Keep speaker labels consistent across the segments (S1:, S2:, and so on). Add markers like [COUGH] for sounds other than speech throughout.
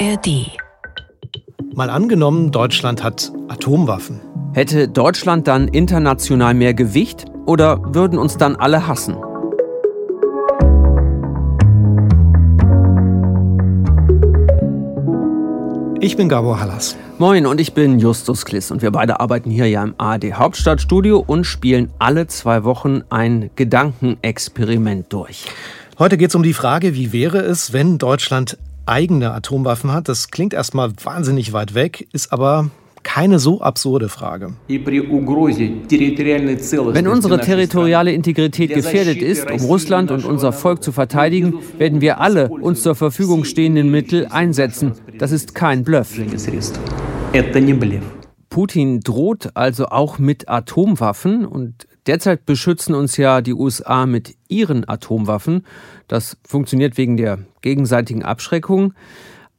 S1: ARD.
S2: Mal angenommen, Deutschland hat Atomwaffen.
S3: Hätte Deutschland dann international mehr Gewicht oder würden uns dann alle hassen?
S2: Ich bin Gabor Hallas.
S3: Moin und ich bin Justus Kliss und wir beide arbeiten hier ja im ARD Hauptstadtstudio und spielen alle zwei Wochen ein Gedankenexperiment durch.
S2: Heute geht es um die Frage, wie wäre es, wenn Deutschland eigene Atomwaffen hat? Das klingt erstmal wahnsinnig weit weg, ist aber keine so absurde Frage.
S3: Wenn unsere territoriale Integrität gefährdet ist, um Russland und unser Volk zu verteidigen, werden wir alle uns zur Verfügung stehenden Mittel einsetzen. Das ist kein Bluff. Putin droht also auch mit Atomwaffen und derzeit beschützen uns ja die USA mit ihren Atomwaffen. Das funktioniert wegen der gegenseitigen Abschreckung.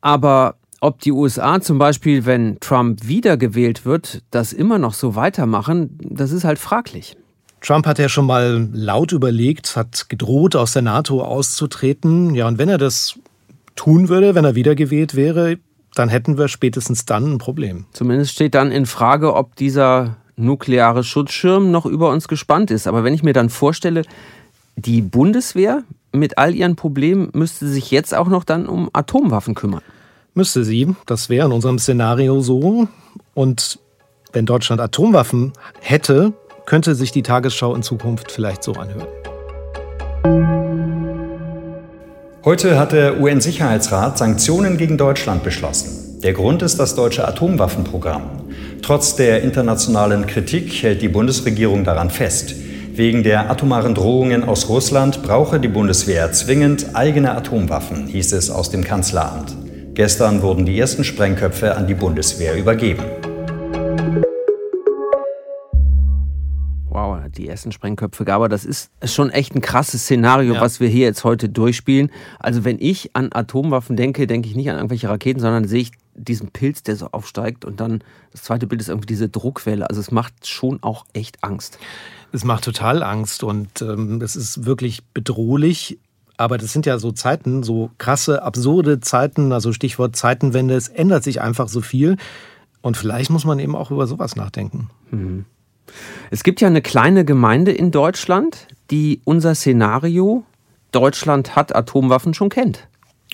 S3: Aber ob die USA zum Beispiel, wenn Trump wiedergewählt wird, das immer noch so weitermachen, das ist halt fraglich.
S2: Trump hat ja schon mal laut überlegt, hat gedroht, aus der NATO auszutreten. Ja, und wenn er das tun würde, wenn er wiedergewählt wäre, dann hätten wir spätestens dann ein Problem.
S3: Zumindest steht dann in Frage, ob dieser nukleare Schutzschirm noch über uns gespannt ist. Aber wenn ich mir dann vorstelle, die Bundeswehr mit all ihren Problemen müsste sich jetzt auch noch dann um Atomwaffen kümmern.
S2: Müsste sie. Das wäre in unserem Szenario so. Und wenn Deutschland Atomwaffen hätte, könnte sich die Tagesschau in Zukunft vielleicht so anhören.
S4: Heute hat der UN-Sicherheitsrat Sanktionen gegen Deutschland beschlossen. Der Grund ist das deutsche Atomwaffenprogramm. Trotz der internationalen Kritik hält die Bundesregierung daran fest. Wegen der atomaren Drohungen aus Russland brauche die Bundeswehr zwingend eigene Atomwaffen, hieß es aus dem Kanzleramt. Gestern wurden die ersten Sprengköpfe an die Bundeswehr übergeben.
S3: Wow, die ersten Sprengköpfe, aber das ist schon echt ein krasses Szenario, ja. was wir hier jetzt heute durchspielen. Also wenn ich an Atomwaffen denke, denke ich nicht an irgendwelche Raketen, sondern sehe ich diesen Pilz, der so aufsteigt und dann das zweite Bild ist irgendwie diese Druckwelle. Also es macht schon auch echt Angst.
S2: Es macht total Angst und ähm, es ist wirklich bedrohlich. Aber das sind ja so Zeiten, so krasse, absurde Zeiten, also Stichwort Zeitenwende. Es ändert sich einfach so viel. Und vielleicht muss man eben auch über sowas nachdenken. Mhm.
S3: Es gibt ja eine kleine Gemeinde in Deutschland, die unser Szenario Deutschland hat Atomwaffen schon kennt.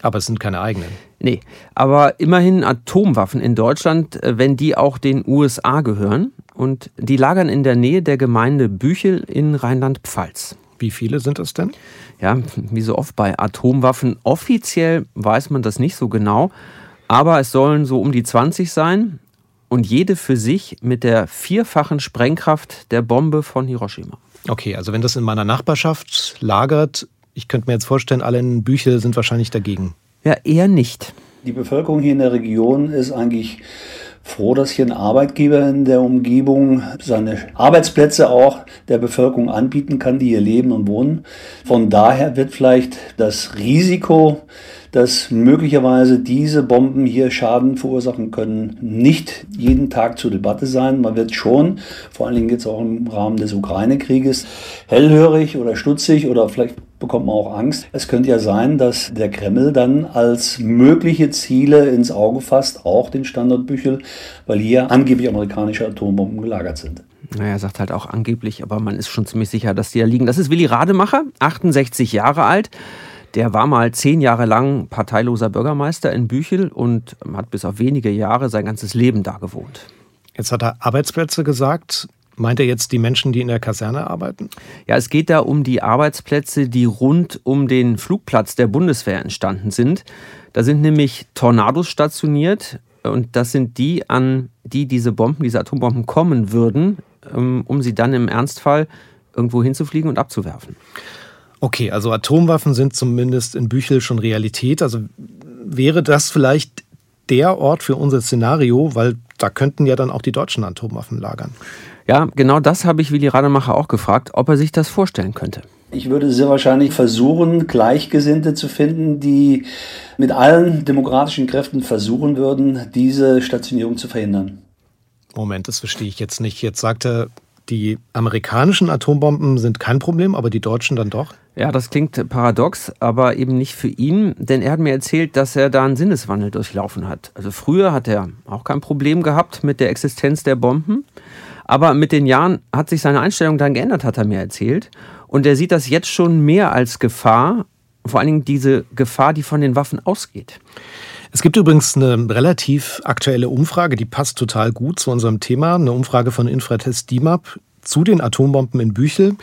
S2: Aber es sind keine eigenen.
S3: Nee, aber immerhin Atomwaffen in Deutschland, äh, wenn die auch den USA gehören. Und die lagern in der Nähe der Gemeinde Büchel in Rheinland-Pfalz.
S2: Wie viele sind es denn?
S3: Ja, wie so oft bei Atomwaffen. Offiziell weiß man das nicht so genau, aber es sollen so um die 20 sein und jede für sich mit der vierfachen Sprengkraft der Bombe von Hiroshima.
S2: Okay, also wenn das in meiner Nachbarschaft lagert, ich könnte mir jetzt vorstellen, alle in Büchel sind wahrscheinlich dagegen.
S3: Ja, eher nicht.
S5: Die Bevölkerung hier in der Region ist eigentlich froh, dass hier ein Arbeitgeber in der Umgebung seine Arbeitsplätze auch der Bevölkerung anbieten kann, die hier leben und wohnen. Von daher wird vielleicht das Risiko, dass möglicherweise diese Bomben hier Schaden verursachen können, nicht jeden Tag zur Debatte sein. Man wird schon, vor allen Dingen jetzt auch im Rahmen des Ukraine-Krieges, hellhörig oder stutzig oder vielleicht bekommt man auch Angst. Es könnte ja sein, dass der Kreml dann als mögliche Ziele ins Auge fasst, auch den Standort Büchel, weil hier angeblich amerikanische Atombomben gelagert sind.
S3: Naja, er sagt halt auch angeblich, aber man ist schon ziemlich sicher, dass die da liegen. Das ist Willi Rademacher, 68 Jahre alt. Der war mal zehn Jahre lang parteiloser Bürgermeister in Büchel und hat bis auf wenige Jahre sein ganzes Leben da gewohnt.
S2: Jetzt hat er Arbeitsplätze gesagt. Meint er jetzt die Menschen, die in der Kaserne arbeiten?
S3: Ja, es geht da um die Arbeitsplätze, die rund um den Flugplatz der Bundeswehr entstanden sind. Da sind nämlich Tornados stationiert und das sind die, an die diese Bomben, diese Atombomben kommen würden, ähm, um sie dann im Ernstfall irgendwo hinzufliegen und abzuwerfen.
S2: Okay, also Atomwaffen sind zumindest in Büchel schon Realität. Also wäre das vielleicht der Ort für unser Szenario, weil da könnten ja dann auch die deutschen Atomwaffen lagern.
S3: Ja, genau das habe ich Willi Rademacher auch gefragt, ob er sich das vorstellen könnte.
S5: Ich würde sehr wahrscheinlich versuchen, Gleichgesinnte zu finden, die mit allen demokratischen Kräften versuchen würden, diese Stationierung zu verhindern.
S2: Moment, das verstehe ich jetzt nicht. Jetzt sagt er, Die amerikanischen Atombomben sind kein Problem, aber die deutschen dann doch?
S3: Ja, das klingt paradox, aber eben nicht für ihn, denn er hat mir erzählt, dass er da einen Sinneswandel durchlaufen hat. Also früher hat er auch kein Problem gehabt mit der Existenz der Bomben, aber mit den Jahren hat sich seine Einstellung dann geändert, hat er mir erzählt. Und er sieht das jetzt schon mehr als Gefahr, vor allen Dingen diese Gefahr, die von den Waffen ausgeht.
S2: Es gibt übrigens eine relativ aktuelle Umfrage, die passt total gut zu unserem Thema. Eine Umfrage von Infratest DIMAP zu den Atombomben in Büchel.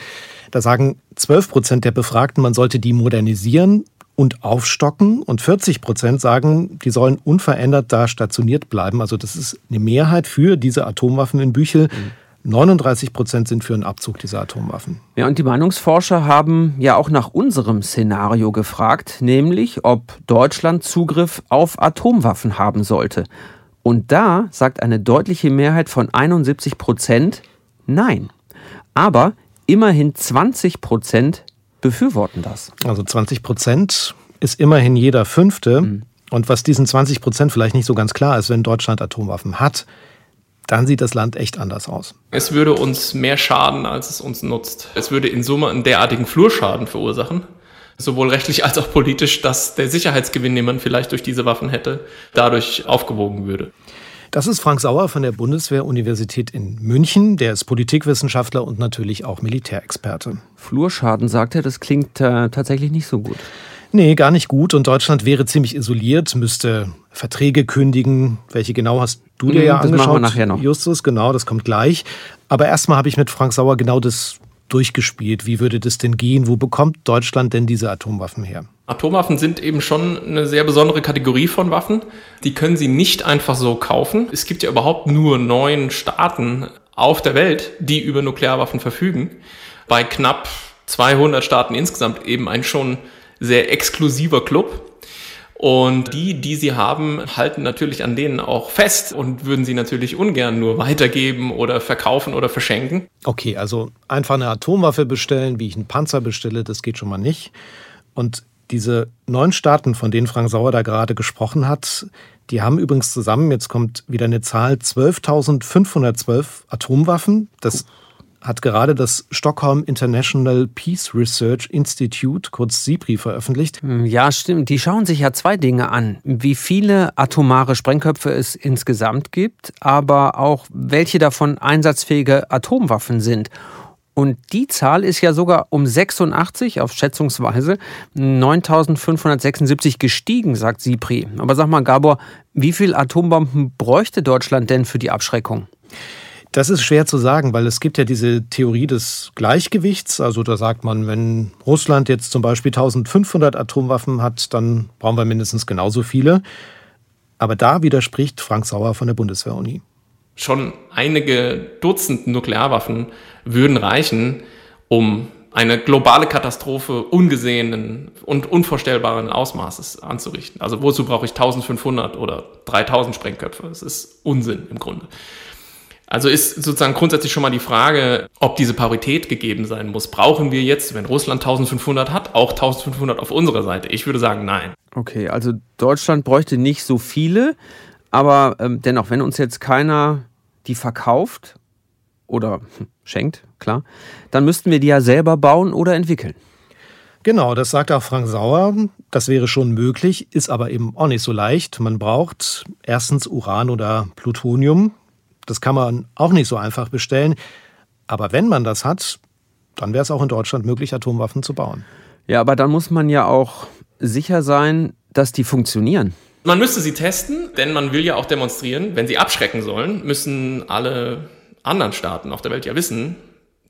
S2: Da sagen 12 Prozent der Befragten, man sollte die modernisieren und aufstocken. Und 40 Prozent sagen, die sollen unverändert da stationiert bleiben. Also das ist eine Mehrheit für diese Atomwaffen in Büchel. 39 Prozent sind für einen Abzug dieser Atomwaffen.
S3: Ja, und die Meinungsforscher haben ja auch nach unserem Szenario gefragt, nämlich ob Deutschland Zugriff auf Atomwaffen haben sollte. Und da sagt eine deutliche Mehrheit von 71 Prozent Nein. Aber immerhin 20 Prozent befürworten das.
S2: Also 20 Prozent ist immerhin jeder Fünfte. Mhm. Und was diesen 20 Prozent vielleicht nicht so ganz klar ist, wenn Deutschland Atomwaffen hat, dann sieht das Land echt anders aus.
S1: Es würde uns mehr schaden, als es uns nutzt. Es würde in Summe einen derartigen Flurschaden verursachen, sowohl rechtlich als auch politisch, dass der Sicherheitsgewinn, den man vielleicht durch diese Waffen hätte, dadurch aufgewogen würde.
S2: Das ist Frank Sauer von der Bundeswehr-Universität in München. Der ist Politikwissenschaftler und natürlich auch Militärexperte.
S3: Flurschaden, sagt er, das klingt äh, tatsächlich nicht so gut.
S2: Nee, gar nicht gut. Und Deutschland wäre ziemlich isoliert, müsste Verträge kündigen. Welche genau hast du dir mhm, ja das angeschaut? Das machen wir
S3: nachher noch.
S2: Justus, genau, das kommt gleich. Aber erstmal habe ich mit Frank Sauer genau das durchgespielt. Wie würde das denn gehen? Wo bekommt Deutschland denn diese Atomwaffen her?
S1: Atomwaffen sind eben schon eine sehr besondere Kategorie von Waffen. Die können Sie nicht einfach so kaufen. Es gibt ja überhaupt nur neun Staaten auf der Welt, die über Nuklearwaffen verfügen. Bei knapp 200 Staaten insgesamt eben ein schon sehr exklusiver Club. Und die, die sie haben, halten natürlich an denen auch fest und würden sie natürlich ungern nur weitergeben oder verkaufen oder verschenken.
S2: Okay, also einfach eine Atomwaffe bestellen, wie ich einen Panzer bestelle, das geht schon mal nicht. Und diese neun Staaten, von denen Frank Sauer da gerade gesprochen hat, die haben übrigens zusammen, jetzt kommt wieder eine Zahl, 12.512 Atomwaffen. Das hat gerade das Stockholm International Peace Research Institute, kurz SIPRI, veröffentlicht.
S3: Hm, ja, stimmt. Die schauen sich ja zwei Dinge an. Wie viele atomare Sprengköpfe es insgesamt gibt, aber auch welche davon einsatzfähige Atomwaffen sind. Und die Zahl ist ja sogar um 86 auf schätzungsweise 9576 gestiegen, sagt SIPRI. Aber sag mal, Gabor, wie viele Atombomben bräuchte Deutschland denn für die Abschreckung?
S2: Das ist schwer zu sagen, weil es gibt ja diese Theorie des Gleichgewichts. Also da sagt man, wenn Russland jetzt zum Beispiel 1500 Atomwaffen hat, dann brauchen wir mindestens genauso viele. Aber da widerspricht Frank Sauer von der Bundeswehr-Uni.
S1: Schon einige Dutzend Nuklearwaffen würden reichen, um eine globale Katastrophe ungesehenen und unvorstellbaren Ausmaßes anzurichten. Also wozu brauche ich 1500 oder 3000 Sprengköpfe? Das ist Unsinn im Grunde. Also ist sozusagen grundsätzlich schon mal die Frage, ob diese Parität gegeben sein muss. Brauchen wir jetzt, wenn Russland 1500 hat, auch 1500 auf unserer Seite? Ich würde sagen, nein.
S3: Okay, also Deutschland bräuchte nicht so viele, aber ähm, dennoch, wenn uns jetzt keiner die verkauft oder hm, schenkt, klar, dann müssten wir die ja selber bauen oder entwickeln.
S2: Genau, das sagt auch Frank Sauer. Das wäre schon möglich, ist aber eben auch nicht so leicht. Man braucht erstens Uran oder Plutonium. Das kann man auch nicht so einfach bestellen. Aber wenn man das hat, dann wäre es auch in Deutschland möglich, Atomwaffen zu bauen.
S3: Ja, aber dann muss man ja auch sicher sein, dass die funktionieren.
S1: Man müsste sie testen, denn man will ja auch demonstrieren, wenn sie abschrecken sollen, müssen alle anderen Staaten auf der Welt ja wissen,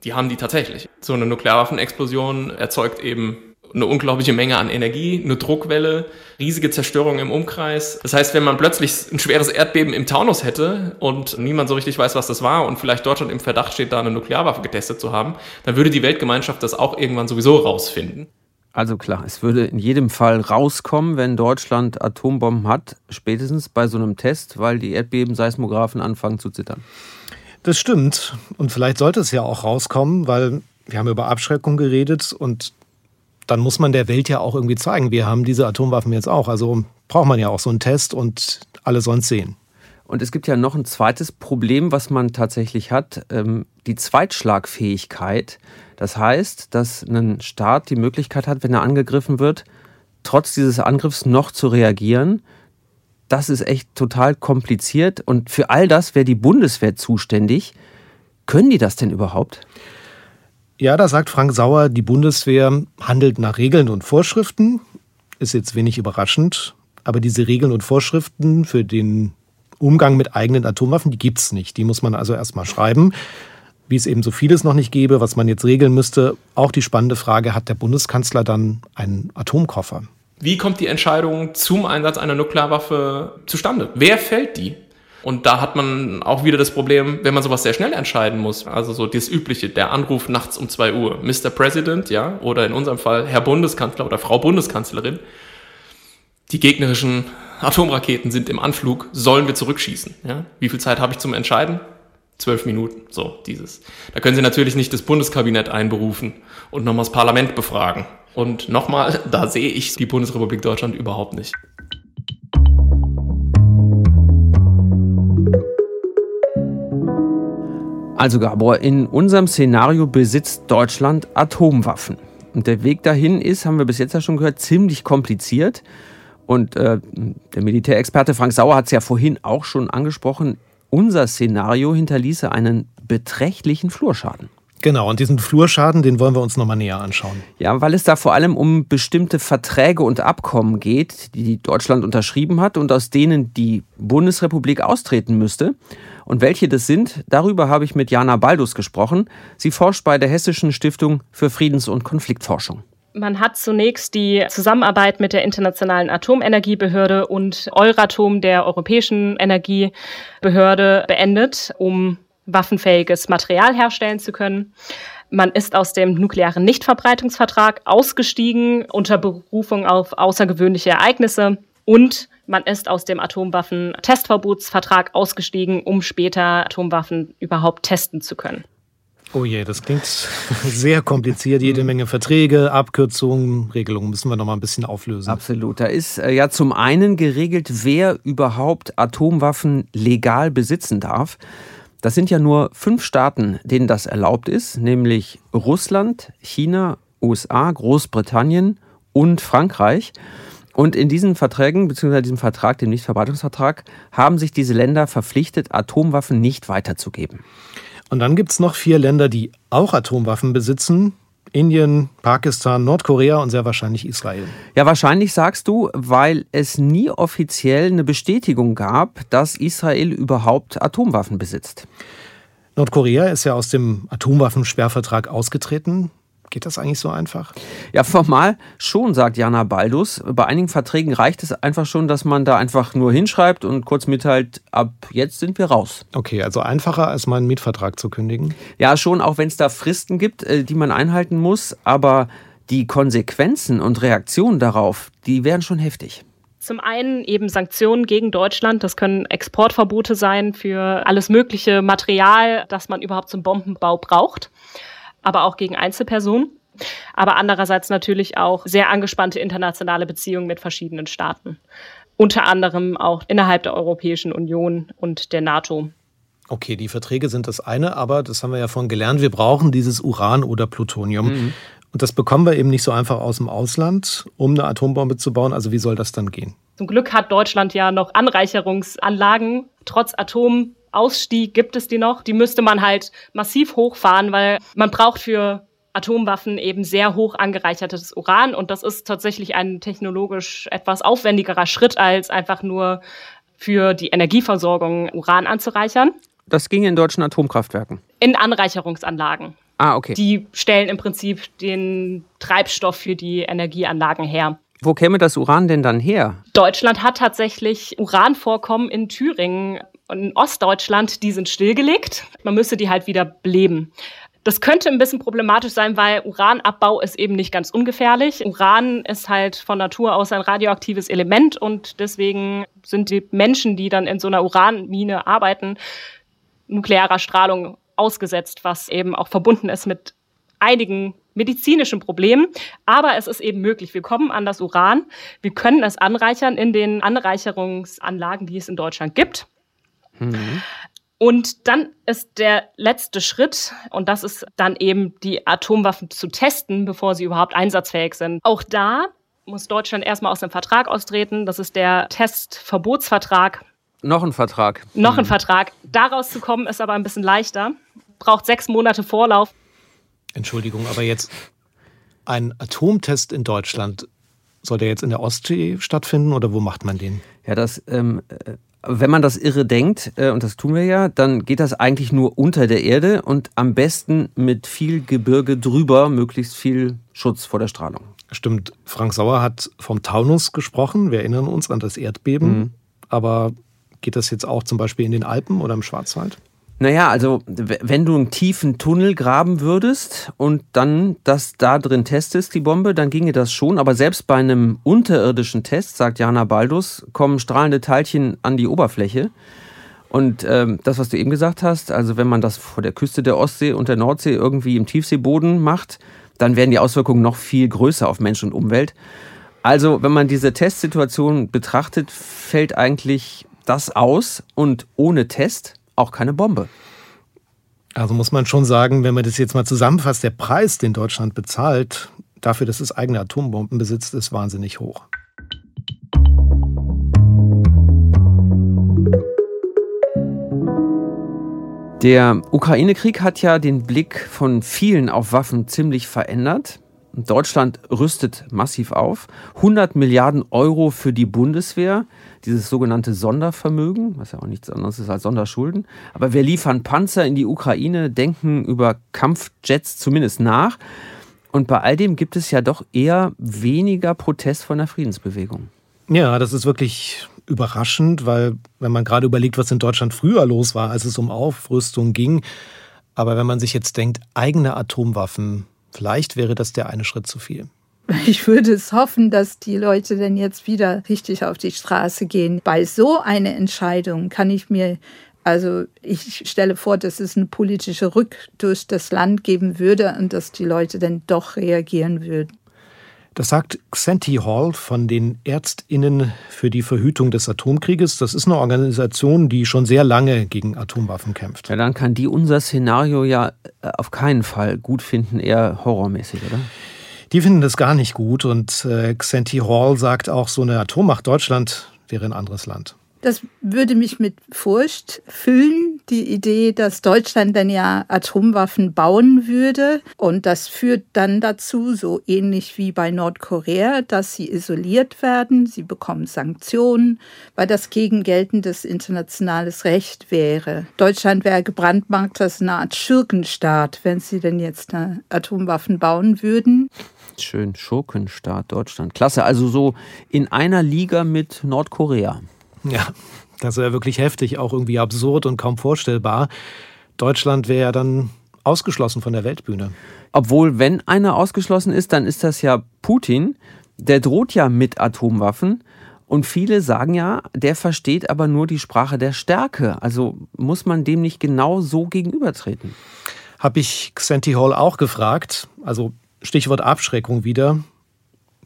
S1: die haben die tatsächlich. So eine Nuklearwaffenexplosion erzeugt eben eine unglaubliche Menge an Energie, eine Druckwelle, riesige Zerstörung im Umkreis. Das heißt, wenn man plötzlich ein schweres Erdbeben im Taunus hätte und niemand so richtig weiß, was das war und vielleicht Deutschland im Verdacht steht, da eine Nuklearwaffe getestet zu haben, dann würde die Weltgemeinschaft das auch irgendwann sowieso rausfinden.
S3: Also klar, es würde in jedem Fall rauskommen, wenn Deutschland Atombomben hat, spätestens bei so einem Test, weil die Erdbeben-Seismographen anfangen zu zittern.
S2: Das stimmt. Und vielleicht sollte es ja auch rauskommen, weil wir haben über Abschreckung geredet und dann muss man der Welt ja auch irgendwie zeigen, wir haben diese Atomwaffen jetzt auch. Also braucht man ja auch so einen Test und alle sonst sehen.
S3: Und es gibt ja noch ein zweites Problem, was man tatsächlich hat. Ähm, die Zweitschlagfähigkeit. Das heißt, dass ein Staat die Möglichkeit hat, wenn er angegriffen wird, trotz dieses Angriffs noch zu reagieren. Das ist echt total kompliziert und für all das wäre die Bundeswehr zuständig. Können die das denn überhaupt?
S2: Ja, da sagt Frank Sauer, die Bundeswehr handelt nach Regeln und Vorschriften. Ist jetzt wenig überraschend. Aber diese Regeln und Vorschriften für den Umgang mit eigenen Atomwaffen, die gibt es nicht. Die muss man also erstmal schreiben. Wie es eben so vieles noch nicht gäbe, was man jetzt regeln müsste. Auch die spannende Frage, hat der Bundeskanzler dann einen Atomkoffer?
S1: Wie kommt die Entscheidung zum Einsatz einer Nuklearwaffe zustande? Wer fällt die? Und da hat man auch wieder das Problem, wenn man sowas sehr schnell entscheiden muss. Also so das Übliche, der Anruf nachts um zwei Uhr. Mr. President, ja, oder in unserem Fall Herr Bundeskanzler oder Frau Bundeskanzlerin. Die gegnerischen Atomraketen sind im Anflug, sollen wir zurückschießen? Ja? Wie viel Zeit habe ich zum Entscheiden? Zwölf Minuten, so dieses. Da können Sie natürlich nicht das Bundeskabinett einberufen und nochmal das Parlament befragen. Und nochmal, [LAUGHS] da sehe ich die Bundesrepublik Deutschland überhaupt nicht.
S3: Also Gabor, in unserem Szenario besitzt Deutschland Atomwaffen. Und der Weg dahin ist, haben wir bis jetzt ja schon gehört, ziemlich kompliziert. Und äh, der Militärexperte Frank Sauer hat es ja vorhin auch schon angesprochen. Unser Szenario hinterließe einen beträchtlichen Flurschaden.
S2: Genau, und diesen Flurschaden, den wollen wir uns nochmal näher anschauen.
S3: Ja, weil es da vor allem um bestimmte Verträge und Abkommen geht, die Deutschland unterschrieben hat und aus denen die Bundesrepublik austreten müsste. Und welche das sind, darüber habe ich mit Jana Baldus gesprochen. Sie forscht bei der Hessischen Stiftung für Friedens- und Konfliktforschung.
S6: Man hat zunächst die Zusammenarbeit mit der Internationalen Atomenergiebehörde und Euratom, der Europäischen Energiebehörde, beendet, um waffenfähiges Material herstellen zu können. Man ist aus dem nuklearen Nichtverbreitungsvertrag ausgestiegen unter Berufung auf außergewöhnliche Ereignisse und man ist aus dem Atomwaffen-Testverbotsvertrag ausgestiegen, um später Atomwaffen überhaupt testen zu können.
S2: Oh je, das klingt sehr kompliziert. Jede Menge Verträge, Abkürzungen, Regelungen müssen wir noch mal ein bisschen auflösen.
S3: Absolut. Da ist äh, ja zum einen geregelt, wer überhaupt Atomwaffen legal besitzen darf. Das sind ja nur fünf Staaten, denen das erlaubt ist, nämlich Russland, China, USA, Großbritannien und Frankreich. Und in diesen Verträgen, beziehungsweise diesem Vertrag, dem Nichtverbreitungsvertrag, haben sich diese Länder verpflichtet, Atomwaffen nicht weiterzugeben.
S2: Und dann gibt es noch vier Länder, die auch Atomwaffen besitzen. Indien, Pakistan, Nordkorea und sehr wahrscheinlich Israel.
S3: Ja, wahrscheinlich sagst du, weil es nie offiziell eine Bestätigung gab, dass Israel überhaupt Atomwaffen besitzt.
S2: Nordkorea ist ja aus dem Atomwaffensperrvertrag ausgetreten. Geht das eigentlich so einfach?
S3: Ja, formal schon, sagt Jana Baldus. Bei einigen Verträgen reicht es einfach schon, dass man da einfach nur hinschreibt und kurz mitteilt, ab jetzt sind wir raus.
S2: Okay, also einfacher als meinen Mietvertrag zu kündigen?
S3: Ja, schon, auch wenn es da Fristen gibt, äh, die man einhalten muss. Aber die Konsequenzen und Reaktionen darauf, die wären schon heftig.
S6: Zum einen eben Sanktionen gegen Deutschland. Das können Exportverbote sein für alles mögliche Material, das man überhaupt zum Bombenbau braucht aber auch gegen Einzelpersonen. Aber andererseits natürlich auch sehr angespannte internationale Beziehungen mit verschiedenen Staaten. Unter anderem auch innerhalb der Europäischen Union und der NATO.
S2: Okay, die Verträge sind das eine, aber das haben wir ja vorhin gelernt, wir brauchen dieses Uran oder Plutonium. Mhm. Und das bekommen wir eben nicht so einfach aus dem Ausland, um eine Atombombe zu bauen. Also wie soll das dann gehen?
S6: Zum Glück hat Deutschland ja noch Anreicherungsanlagen. Trotz Atom Ausstieg gibt es die noch. Die müsste man halt massiv hochfahren, weil man braucht für Atomwaffen eben sehr hoch angereichertes Uran und das ist tatsächlich ein technologisch etwas aufwendigerer Schritt, als einfach nur für die Energieversorgung Uran anzureichern.
S3: Das ging in deutschen Atomkraftwerken.
S6: In Anreicherungsanlagen.
S3: Ah, okay.
S6: Die stellen im Prinzip den Treibstoff für die Energieanlagen her.
S3: Wo käme das Uran denn dann her?
S6: Deutschland hat tatsächlich Uranvorkommen in Thüringen in Ostdeutschland, die sind stillgelegt. Man müsste die halt wieder beleben. Das könnte ein bisschen problematisch sein, weil Uranabbau ist eben nicht ganz ungefährlich. Uran ist halt von Natur aus ein radioaktives Element und deswegen sind die Menschen, die dann in so einer Uranmine arbeiten, nuklearer Strahlung ausgesetzt, was eben auch verbunden ist mit einigen medizinischen Problemen. Aber es ist eben möglich. Wir kommen an das Uran. Wir können es anreichern in den Anreicherungsanlagen, die es in Deutschland gibt. Mhm. Und dann ist der letzte Schritt, und das ist dann eben die Atomwaffen zu testen, bevor sie überhaupt einsatzfähig sind. Auch da muss Deutschland erstmal aus dem Vertrag austreten. Das ist der Testverbotsvertrag.
S3: Noch ein Vertrag.
S6: Noch ein mhm. Vertrag. Daraus zu kommen ist aber ein bisschen leichter. Braucht sechs Monate Vorlauf.
S2: Entschuldigung, aber jetzt ein Atomtest in Deutschland, soll der jetzt in der Ostsee stattfinden oder wo macht man den?
S3: Ja, das, ähm, äh, wenn man das irre denkt, äh, und das tun wir ja, dann geht das eigentlich nur unter der Erde und am besten mit viel Gebirge drüber, möglichst viel Schutz vor der Strahlung.
S2: Stimmt, Frank Sauer hat vom Taunus gesprochen. Wir erinnern uns an das Erdbeben. Mhm. Aber geht das jetzt auch zum Beispiel in den Alpen oder im Schwarzwald?
S3: Naja, also wenn du einen tiefen Tunnel graben würdest und dann das da drin testest, die Bombe, dann ginge das schon. Aber selbst bei einem unterirdischen Test, sagt Jana Baldus, kommen strahlende Teilchen an die Oberfläche. Und ähm, das, was du eben gesagt hast, also wenn man das vor der Küste der Ostsee und der Nordsee irgendwie im Tiefseeboden macht, dann werden die Auswirkungen noch viel größer auf Mensch und Umwelt. Also, wenn man diese Testsituation betrachtet, fällt eigentlich das aus und ohne Test auch keine Bombe.
S2: Also muss man schon sagen, wenn man das jetzt mal zusammenfasst, der Preis, den Deutschland bezahlt, dafür, dass es eigene Atombomben besitzt, ist wahnsinnig hoch.
S3: Der Ukraine-Krieg hat ja den Blick von vielen auf Waffen ziemlich verändert. Deutschland rüstet massiv auf. 100 Milliarden Euro für die Bundeswehr, dieses sogenannte Sondervermögen, was ja auch nichts anderes ist als Sonderschulden. Aber wir liefern Panzer in die Ukraine, denken über Kampfjets zumindest nach. Und bei all dem gibt es ja doch eher weniger Protest von der Friedensbewegung.
S2: Ja, das ist wirklich überraschend, weil wenn man gerade überlegt, was in Deutschland früher los war, als es um Aufrüstung ging, aber wenn man sich jetzt denkt, eigene Atomwaffen, vielleicht wäre das der eine Schritt zu viel. [LAUGHS]
S7: Ich würde es hoffen, dass die Leute dann jetzt wieder richtig auf die Straße gehen. Bei so einer Entscheidung kann ich mir, also ich stelle vor, dass es eine politische Rück durch das Land geben würde und dass die Leute dann doch reagieren würden.
S2: Das sagt Xanti Hall von den Ärztinnen für die Verhütung des Atomkrieges. Das ist eine Organisation, die schon sehr lange gegen Atomwaffen kämpft.
S3: Ja, dann kann die unser Szenario ja äh, auf keinen Fall gut finden, eher horrormäßig, oder?
S2: Die finden das gar nicht gut und äh, Xanti Hall sagt auch, so eine Atommacht Deutschland wäre ein anderes Land.
S7: Das würde mich mit Furcht füllen, die Idee, dass Deutschland dann ja Atomwaffen bauen würde. Und das führt dann dazu, so ähnlich wie bei Nordkorea, dass sie isoliert werden, sie bekommen Sanktionen, weil das gegen geltendes internationales Recht wäre. Deutschland wäre gebrandmarkt als eine Art Schurkenstaat, wenn sie denn jetzt Atomwaffen bauen würden.
S3: Schön, Schurkenstaat Deutschland. Klasse, also so in einer Liga mit Nordkorea.
S2: Ja, das wäre wirklich heftig, auch irgendwie absurd und kaum vorstellbar. Deutschland wäre ja dann ausgeschlossen von der Weltbühne.
S3: Obwohl, wenn einer ausgeschlossen ist, dann ist das ja Putin. Der droht ja mit Atomwaffen. Und viele sagen ja, der versteht aber nur die Sprache der Stärke. Also muss man dem nicht genau so gegenübertreten?
S2: Habe ich Xanti Hall auch gefragt. Also Stichwort Abschreckung wieder.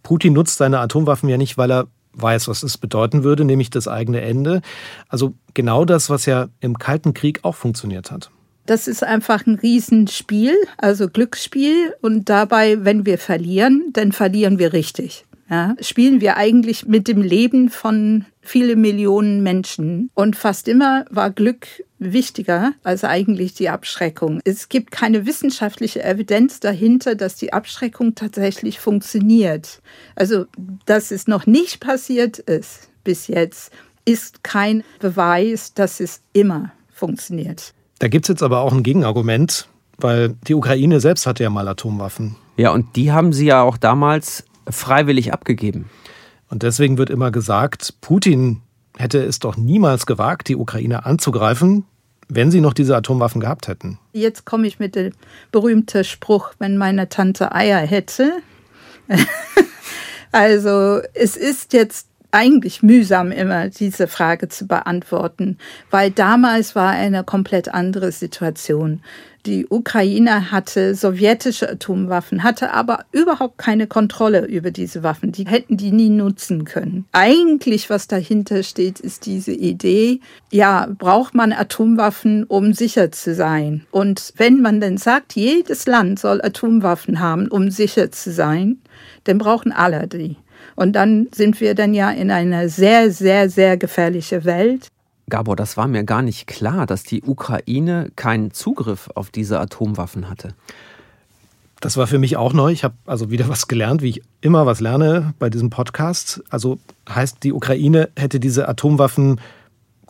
S2: Putin nutzt seine Atomwaffen ja nicht, weil er weiß, was es bedeuten würde, nämlich das eigene Ende. Also genau das, was ja im Kalten Krieg auch funktioniert hat.
S7: Das ist einfach ein Riesenspiel, also Glücksspiel. Und dabei, wenn wir verlieren, dann verlieren wir richtig. Ja, spielen wir eigentlich mit dem Leben von vielen Millionen Menschen. Und fast immer war Glück wichtiger als eigentlich die Abschreckung. Es gibt keine wissenschaftliche Evidenz dahinter, dass die Abschreckung tatsächlich funktioniert. Also, dass es noch nicht passiert ist bis jetzt, ist kein Beweis, dass es immer funktioniert.
S2: Da gibt es jetzt aber auch ein Gegenargument, weil die Ukraine selbst hatte ja mal Atomwaffen.
S3: Ja, und die haben sie ja auch damals freiwillig abgegeben.
S2: Und deswegen wird immer gesagt, Putin hätte es doch niemals gewagt, die Ukraine anzugreifen, wenn sie noch diese Atomwaffen gehabt hätten.
S7: Jetzt komme ich mit dem berühmten Spruch, wenn meine Tante Eier hätte. [LAUGHS] also es ist jetzt eigentlich mühsam immer, diese Frage zu beantworten, weil damals war eine komplett andere Situation. Die Ukraine hatte sowjetische Atomwaffen, hatte aber überhaupt keine Kontrolle über diese Waffen. Die hätten die nie nutzen können. Eigentlich, was dahinter steht, ist diese Idee, ja, braucht man Atomwaffen, um sicher zu sein. Und wenn man dann sagt, jedes Land soll Atomwaffen haben, um sicher zu sein, dann brauchen alle die. Und dann sind wir dann ja in einer sehr, sehr, sehr gefährlichen Welt.
S3: Gabor, das war mir gar nicht klar, dass die Ukraine keinen Zugriff auf diese Atomwaffen hatte.
S2: Das war für mich auch neu. Ich habe also wieder was gelernt, wie ich immer was lerne bei diesem Podcast. Also heißt, die Ukraine hätte diese Atomwaffen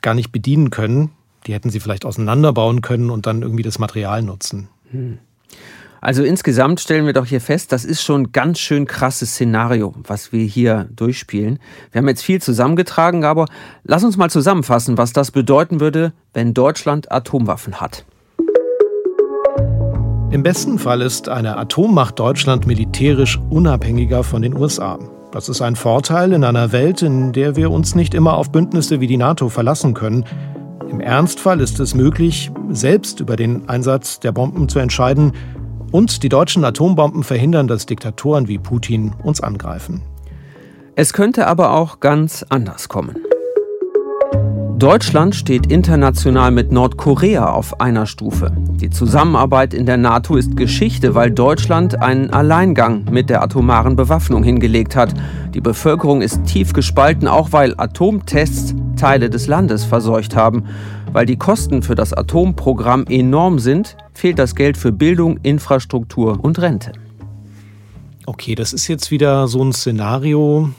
S2: gar nicht bedienen können. Die hätten sie vielleicht auseinanderbauen können und dann irgendwie das Material nutzen. Hm.
S3: Also insgesamt stellen wir doch hier fest, das ist schon ein ganz schön krasses Szenario, was wir hier durchspielen. Wir haben jetzt viel zusammengetragen, aber lass uns mal zusammenfassen, was das bedeuten würde, wenn Deutschland Atomwaffen hat.
S2: Im besten Fall ist eine Atommacht Deutschland militärisch unabhängiger von den USA. Das ist ein Vorteil in einer Welt, in der wir uns nicht immer auf Bündnisse wie die NATO verlassen können. Im Ernstfall ist es möglich, selbst über den Einsatz der Bomben zu entscheiden und die deutschen Atombomben verhindern, dass Diktatoren wie Putin uns angreifen.
S3: Es könnte aber auch ganz anders kommen. Deutschland steht international mit Nordkorea auf einer Stufe. Die Zusammenarbeit in der NATO ist Geschichte, weil Deutschland einen Alleingang mit der atomaren Bewaffnung hingelegt hat. Die Bevölkerung ist tief gespalten, auch weil Atomtests Teile des Landes verseucht haben. Weil die Kosten für das Atomprogramm enorm sind, fehlt das Geld für Bildung, Infrastruktur und Rente.
S2: Okay, das ist jetzt wieder so ein Szenario,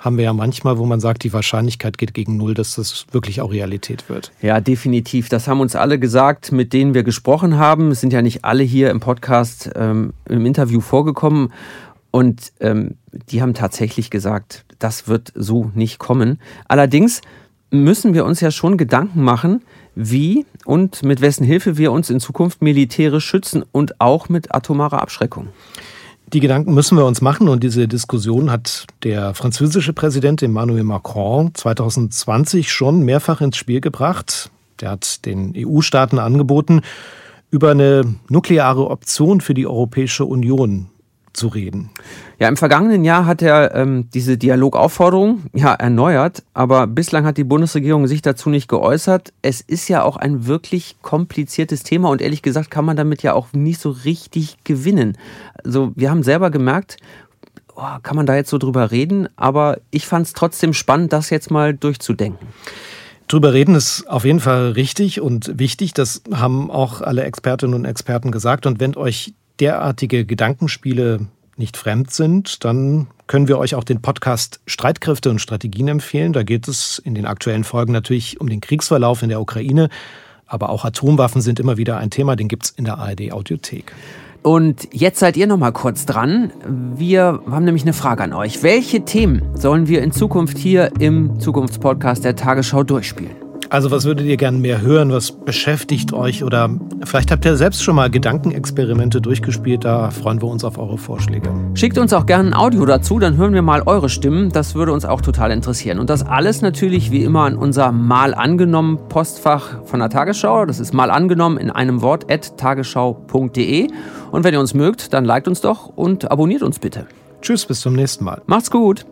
S2: haben wir ja manchmal, wo man sagt, die Wahrscheinlichkeit geht gegen Null, dass das wirklich auch Realität wird.
S3: Ja, definitiv. Das haben uns alle gesagt, mit denen wir gesprochen haben. Es sind ja nicht alle hier im Podcast ähm, im Interview vorgekommen. Und ähm, die haben tatsächlich gesagt, das wird so nicht kommen. Allerdings müssen wir uns ja schon Gedanken machen, wie und mit wessen Hilfe wir uns in Zukunft militärisch schützen und auch mit atomarer Abschreckung.
S2: Die Gedanken müssen wir uns machen und diese Diskussion hat der französische Präsident Emmanuel Macron 2020 schon mehrfach ins Spiel gebracht. Der hat den EU-Staaten angeboten, über eine nukleare Option für die Europäische Union zu reden.
S3: Ja, im vergangenen Jahr hat er ähm, diese Dialogaufforderung ja erneuert, aber bislang hat die Bundesregierung sich dazu nicht geäußert. Es ist ja auch ein wirklich kompliziertes Thema und ehrlich gesagt kann man damit ja auch nicht so richtig gewinnen. Also wir haben selber gemerkt, oh, kann man da jetzt so drüber reden, aber ich fand es trotzdem spannend, das jetzt mal durchzudenken.
S2: Drüber reden ist auf jeden Fall richtig und wichtig. Das haben auch alle Expertinnen und Experten gesagt. Und wenn euch derartige Gedankenspiele nicht fremd sind, dann können wir euch auch den Podcast Streitkräfte und Strategien empfehlen. Da geht es in den aktuellen Folgen natürlich um den Kriegsverlauf in der Ukraine, aber auch Atomwaffen sind immer wieder ein Thema, den gibt es in der ARD Audiothek.
S3: Und jetzt seid ihr noch mal kurz dran. Wir haben nämlich eine Frage an euch. Welche Themen sollen wir in Zukunft hier im Zukunftspodcast der Tagesschau durchspielen?
S2: Also was würdet ihr gerne mehr hören? Was beschäftigt euch? Oder vielleicht habt ihr selbst schon mal Gedankenexperimente durchgespielt. Da freuen wir uns auf eure Vorschläge.
S3: Schickt uns auch gerne ein Audio dazu, dann hören wir mal eure Stimmen. Das würde uns auch total interessieren. Und das alles natürlich wie immer an unser Mal angenommen Postfach von der Tagesschau. Das ist mal angenommen in einem Wort at tagesschau.de. Und wenn ihr uns mögt, dann liked uns doch und abonniert uns bitte.
S2: Tschüss, bis zum nächsten Mal.
S3: Macht's gut.